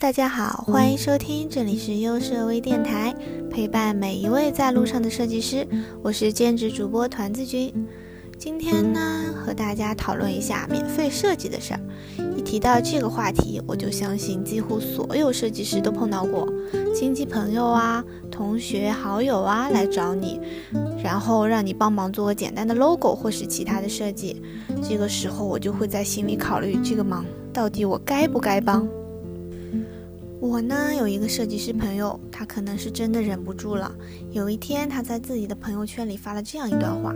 大家好，欢迎收听，这里是优设微电台，陪伴每一位在路上的设计师，我是兼职主播团子君。今天呢，和大家讨论一下免费设计的事儿。一提到这个话题，我就相信几乎所有设计师都碰到过，亲戚朋友啊、同学好友啊来找你，然后让你帮忙做个简单的 logo 或是其他的设计。这个时候，我就会在心里考虑，这个忙到底我该不该帮？我呢有一个设计师朋友，他可能是真的忍不住了。有一天，他在自己的朋友圈里发了这样一段话：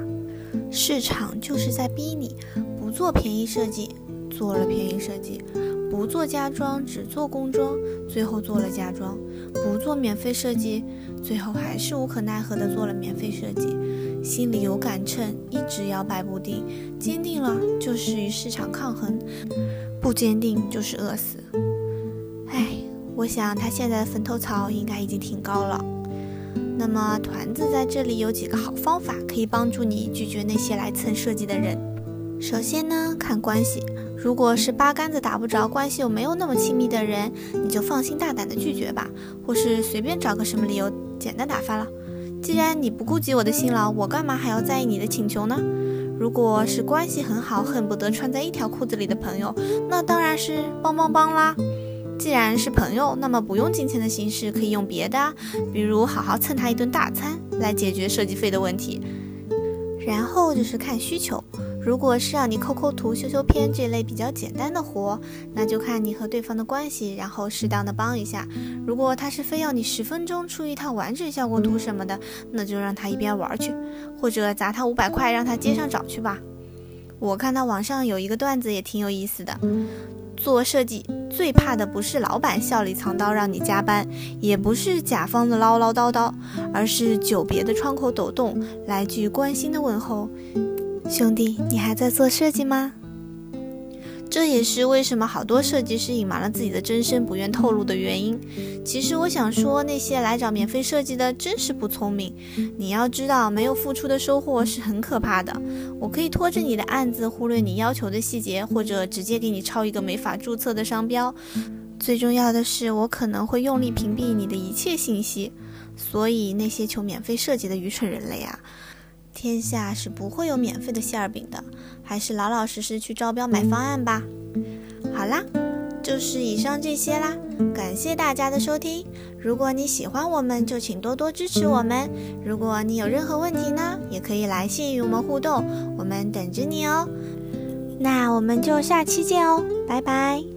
市场就是在逼你不做便宜设计，做了便宜设计；不做家装，只做工装，最后做了家装；不做免费设计，最后还是无可奈何的做了免费设计。心里有杆秤，一直摇摆不定，坚定了就是与市场抗衡，不坚定就是饿死。我想他现在的坟头草应该已经挺高了。那么团子在这里有几个好方法，可以帮助你拒绝那些来蹭设计的人。首先呢，看关系，如果是八竿子打不着，关系又没有那么亲密的人，你就放心大胆的拒绝吧，或是随便找个什么理由简单打发了。既然你不顾及我的辛劳，我干嘛还要在意你的请求呢？如果是关系很好，恨不得穿在一条裤子里的朋友，那当然是帮帮帮啦。既然是朋友，那么不用金钱的形式，可以用别的，比如好好蹭他一顿大餐来解决设计费的问题。然后就是看需求，如果是让你抠抠图、修修片这类比较简单的活，那就看你和对方的关系，然后适当的帮一下。如果他是非要你十分钟出一套完整效果图什么的，那就让他一边玩去，或者砸他五百块让他街上找去吧。我看到网上有一个段子也挺有意思的。做设计最怕的不是老板笑里藏刀让你加班，也不是甲方的唠唠叨叨，而是久别的窗口抖动来句关心的问候：“兄弟，你还在做设计吗？”这也是为什么好多设计师隐瞒了自己的真身，不愿透露的原因。其实我想说，那些来找免费设计的真是不聪明。你要知道，没有付出的收获是很可怕的。我可以拖着你的案子，忽略你要求的细节，或者直接给你抄一个没法注册的商标。最重要的是，我可能会用力屏蔽你的一切信息。所以，那些求免费设计的愚蠢人类啊！天下是不会有免费的馅儿饼的，还是老老实实去招标买方案吧。好啦，就是以上这些啦，感谢大家的收听。如果你喜欢我们，就请多多支持我们。如果你有任何问题呢，也可以来信与我们互动，我们等着你哦。那我们就下期见哦，拜拜。